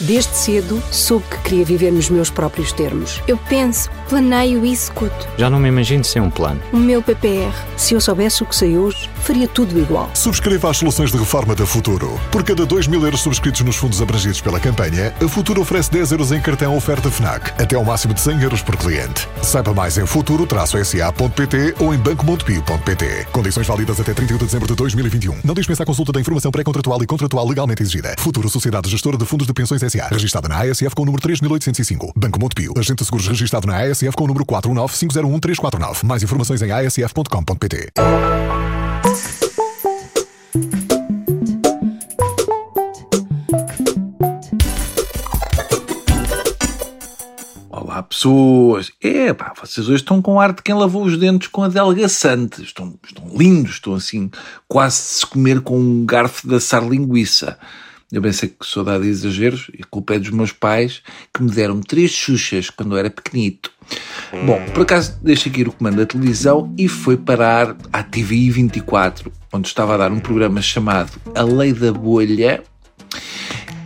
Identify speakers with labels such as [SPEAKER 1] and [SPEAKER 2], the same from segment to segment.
[SPEAKER 1] Desde cedo soube que queria viver nos meus próprios termos.
[SPEAKER 2] Eu penso, planeio e executo.
[SPEAKER 3] Já não me imagino sem um plano.
[SPEAKER 2] O meu PPR.
[SPEAKER 1] Se eu soubesse o que sei hoje, faria tudo igual.
[SPEAKER 4] Subscreva as soluções de reforma da Futuro. Por cada 2 mil euros subscritos nos fundos abrangidos pela campanha, a Futuro oferece 10 euros em cartão oferta FNAC, até ao máximo de 100 euros por cliente. Saiba mais em futuro-sa.pt ou em bancomontepio.pt. Condições válidas até 31 de dezembro de 2021. Não dispensa a consulta da informação pré-contratual e contratual legalmente exigida. Futuro Sociedade Gestora de Fundos de Pensões SA, registada na ASF com o número 3805. Banco Montepio, agente de seguros registado na ASF com o número 419501349. Mais informações em asf.com.pt.
[SPEAKER 5] Olá, pessoas! É, pá, vocês hoje estão com ar de quem lavou os dentes com adelgaçante. Estão, estão lindos, estão assim, quase de se comer com um garfo de assar linguiça. Eu pensei que sou dado a exageros e culpa é dos meus pais que me deram três xuxas quando eu era pequenito. Bom, por acaso deixei aqui o comando da televisão e foi parar à TVI 24, onde estava a dar um programa chamado A Lei da Bolha,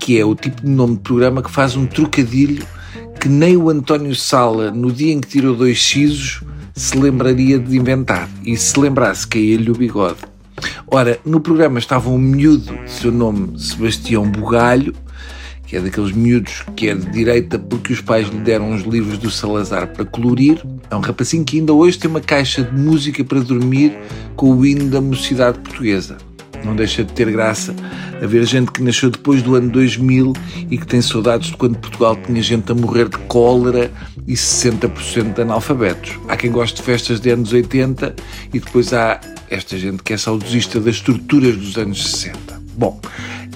[SPEAKER 5] que é o tipo de nome de programa que faz um trocadilho que nem o António Sala, no dia em que tirou dois sisos, se lembraria de inventar. E se lembrasse, caía-lhe o bigode. Ora, no programa estava um miúdo de seu nome Sebastião Bugalho, que é daqueles miúdos que é de direita porque os pais lhe deram uns livros do Salazar para colorir. É um rapacinho que ainda hoje tem uma caixa de música para dormir com o hino da mocidade portuguesa. Não deixa de ter graça haver gente que nasceu depois do ano 2000 e que tem saudades de quando Portugal tinha gente a morrer de cólera e 60% de analfabetos. Há quem goste de festas de anos 80 e depois há esta gente que é saudosista das estruturas dos anos 60. Bom,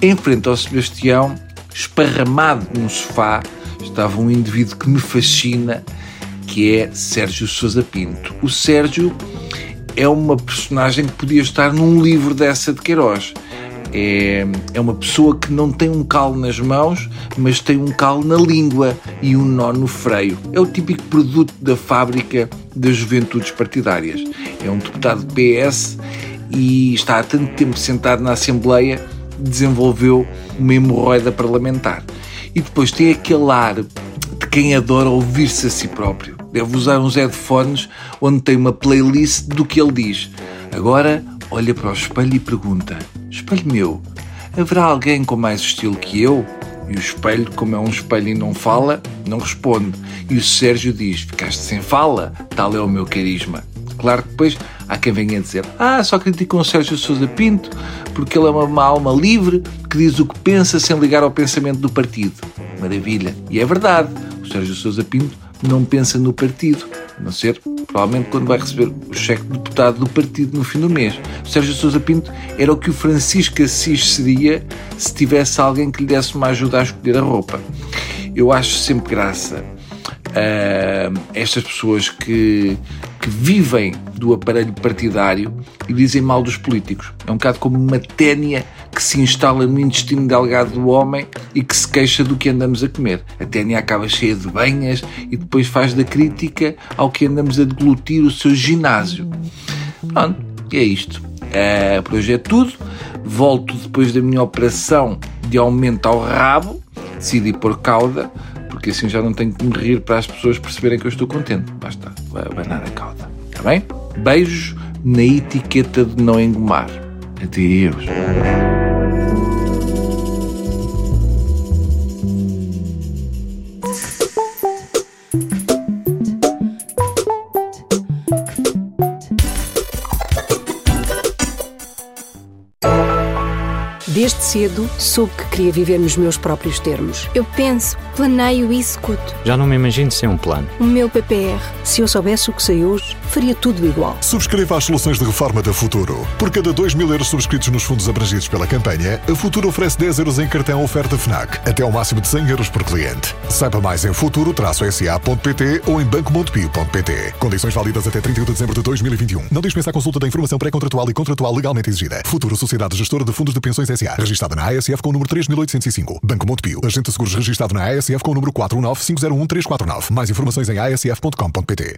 [SPEAKER 5] em frente ao Sebastião, esparramado num sofá, estava um indivíduo que me fascina, que é Sérgio Sousa Pinto. O Sérgio é uma personagem que podia estar num livro dessa de Queiroz. É, é uma pessoa que não tem um calo nas mãos, mas tem um calo na língua e um nó no freio. É o típico produto da fábrica das juventudes partidárias. É um deputado do PS e está há tanto tempo sentado na Assembleia desenvolveu uma hemorroida parlamentar. E depois tem aquele ar de quem adora ouvir-se a si próprio. Deve usar uns headphones onde tem uma playlist do que ele diz. Agora olha para o espelho e pergunta: Espelho meu, haverá alguém com mais estilo que eu? E o espelho, como é um espelho e não fala, não responde. E o Sérgio diz: Ficaste sem fala? Tal é o meu carisma. Claro que depois há quem venha dizer: Ah, só criticam o Sérgio Sousa Pinto porque ele é uma alma livre que diz o que pensa sem ligar ao pensamento do partido. Maravilha. E é verdade. O Sérgio Sousa Pinto não pensa no partido, a não ser provavelmente quando vai receber o cheque de deputado do partido no fim do mês. O Sérgio Sousa Pinto era o que o Francisco Assis seria se tivesse alguém que lhe desse uma ajuda a escolher a roupa. Eu acho sempre graça estas pessoas que, que vivem do aparelho partidário e dizem mal dos políticos. É um bocado como uma ténia que se instala no intestino delgado do homem e que se queixa do que andamos a comer. A ténia acaba cheia de banhas e depois faz da crítica ao que andamos a deglutir o seu ginásio. Pronto, é isto. Uh, por hoje é tudo. Volto depois da minha operação de aumento ao rabo. Decidi pôr cauda, porque assim já não tenho que me rir para as pessoas perceberem que eu estou contente. Basta abanar a cauda. Está bem? Beijos na etiqueta de não engomar. Adeus.
[SPEAKER 1] Desde cedo soube que queria viver nos meus próprios termos.
[SPEAKER 2] Eu penso, planeio e executo.
[SPEAKER 3] Já não me imagino sem um plano.
[SPEAKER 2] O meu PPR.
[SPEAKER 1] Se eu soubesse o que sei hoje, faria tudo igual.
[SPEAKER 4] Subscreva as soluções de reforma da Futuro. Por cada 2 mil euros subscritos nos fundos abrangidos pela campanha, a Futuro oferece 10 euros em cartão oferta FNAC, até ao máximo de 100 euros por cliente. Saiba mais em futuro-sa.pt ou em bancomontepio.pt. Condições válidas até 31 de dezembro de 2021. Não dispensa a consulta da informação pré-contratual e contratual legalmente exigida. Futuro Sociedade Gestora de Fundos de Pensões SA, registada na ASF com o número 3805. Banco Montepio, agente de seguros registado na ASF com o número 419501349. Mais informações em asf.com.pt.